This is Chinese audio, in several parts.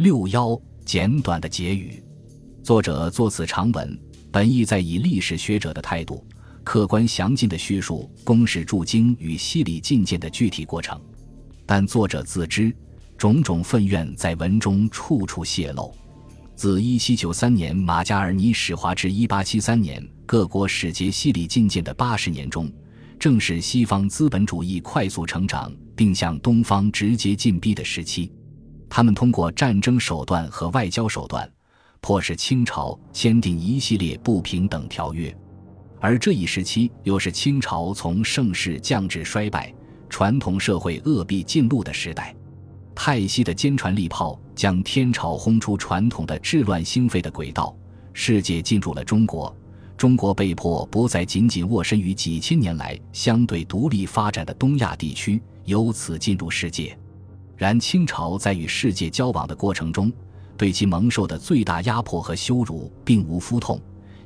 六幺简短的结语，作者作此长文，本意在以历史学者的态度，客观详尽的叙述公使驻京与西里觐见的具体过程。但作者自知，种种愤怨在文中处处泄露。自一七九三年马加尔尼使华至一八七三年各国使节西里觐见的八十年中，正是西方资本主义快速成长并向东方直接进逼的时期。他们通过战争手段和外交手段，迫使清朝签订一系列不平等条约，而这一时期又是清朝从盛世降至衰败、传统社会恶弊尽露的时代。泰西的坚船利炮将天朝轰出传统的治乱兴废的轨道，世界进入了中国，中国被迫不再仅仅卧身于几千年来相对独立发展的东亚地区，由此进入世界。然清朝在与世界交往的过程中，对其蒙受的最大压迫和羞辱并无肤痛。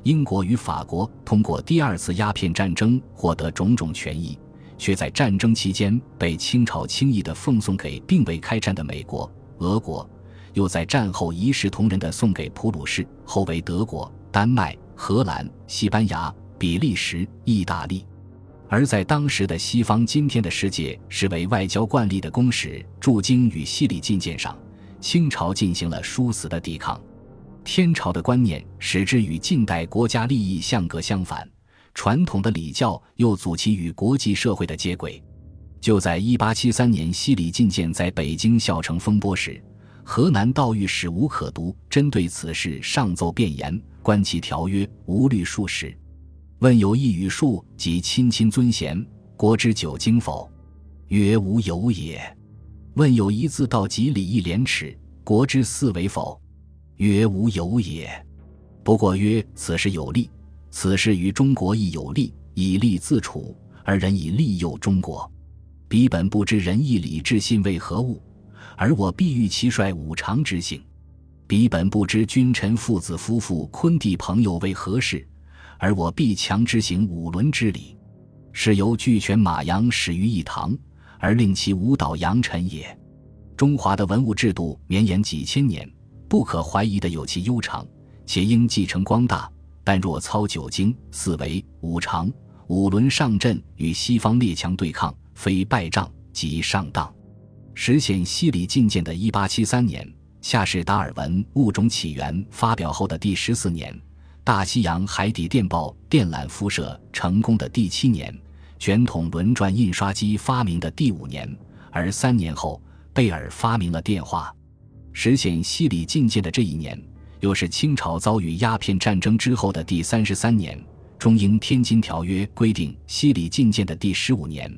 英国与法国通过第二次鸦片战争获得种种权益，却在战争期间被清朝轻易地奉送给并未开战的美国、俄国，又在战后一视同仁地送给普鲁士，后为德国、丹麦、荷兰、西班牙、比利时、意大利。而在当时的西方，今天的世界视为外交惯例的公使驻京与西里觐见上，清朝进行了殊死的抵抗。天朝的观念使之与近代国家利益相隔相反，传统的礼教又阻其与国际社会的接轨。就在1873年西里觐见在北京笑成风波时，河南道御史吴可读针对此事上奏辩言，观其条约无虑数十。问有一语数及亲亲尊贤，国之久经否？曰无有也。问有一字道及礼义廉耻，国之四为否？曰无有也。不过曰此事有利，此事于中国亦有利，以利自处，而人以利诱中国。彼本不知仁义礼智信为何物，而我必欲其率五常之性。彼本不知君臣父子夫妇昆弟朋友为何事。而我必强之行五伦之礼，是由俱全马羊始于一堂，而令其舞蹈扬尘也。中华的文物制度绵延几千年，不可怀疑的有其悠长，且应继承光大。但若操九经、四维、五常、五伦上阵，与西方列强对抗，非败仗即上当。实现西里觐见的一八七三年，恰是达尔文《物种起源》发表后的第十四年。大西洋海底电报电缆辐射成功的第七年，卷筒轮转印刷机发明的第五年，而三年后，贝尔发明了电话。实现西里觐见的这一年，又是清朝遭遇鸦片战争之后的第三十三年。中英《天津条约》规定西里觐见的第十五年，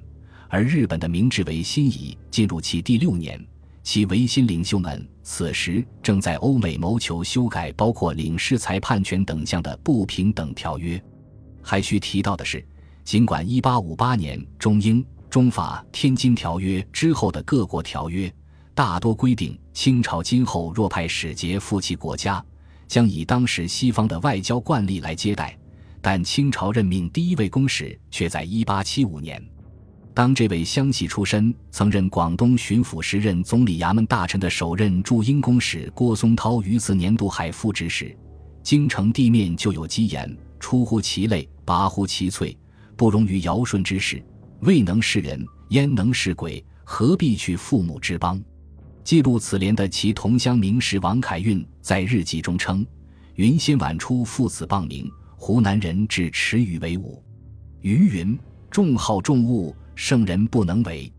而日本的明治维新已进入其第六年。其维新领袖们此时正在欧美谋求修改包括领事裁判权等项的不平等条约。还需提到的是，尽管1858年中英、中法《天津条约》之后的各国条约大多规定，清朝今后若派使节赴其国家，将以当时西方的外交惯例来接待，但清朝任命第一位公使却在1875年。当这位湘西出身、曾任广东巡抚时任总理衙门大臣的首任驻英公使郭松涛于次年渡海复职时，京城地面就有讥言：“出乎其类，拔乎其萃，不容于尧舜之事。未能是人，焉能是鬼？何必去父母之邦？”记录此联的其同乡名士王凯运在日记中称：“云先晚出父子傍名，湖南人至池鱼为伍。”余云：“重好重物。”圣人不能为，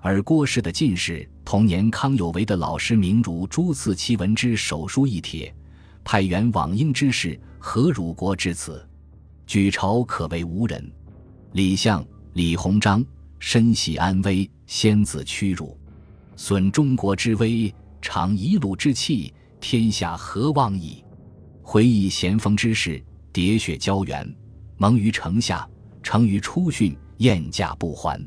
而郭氏的进士同年康有为的老师名如朱赐其文之手书一帖，派员往英之事，何辱国之此？举朝可谓无人。李相、李鸿章身系安危，先自屈辱，损中国之威，尝遗虏之气，天下何望矣？回忆咸丰之事，喋血胶原，蒙于城下，成于初训。燕驾不还，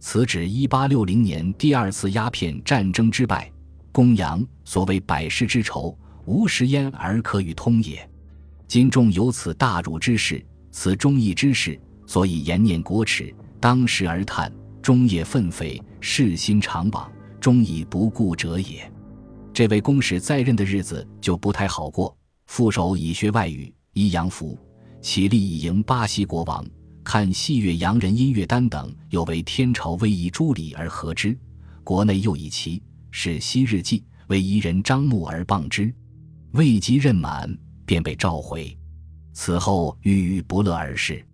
此指一八六零年第二次鸦片战争之败。公羊所谓百世之仇，无食焉而可与通也。今众有此大辱之事，此忠义之事，所以延念国耻，当时而叹，终夜愤悱，世心常往，终以不顾者也。这位公使在任的日子就不太好过，副手以学外语，衣洋服，起立以迎巴西国王，看戏乐洋人音乐单等，有为天朝威仪朱礼而和之。国内又以其是昔日记为夷人张目而谤之，未及任满，便被召回。此后郁郁不乐而逝。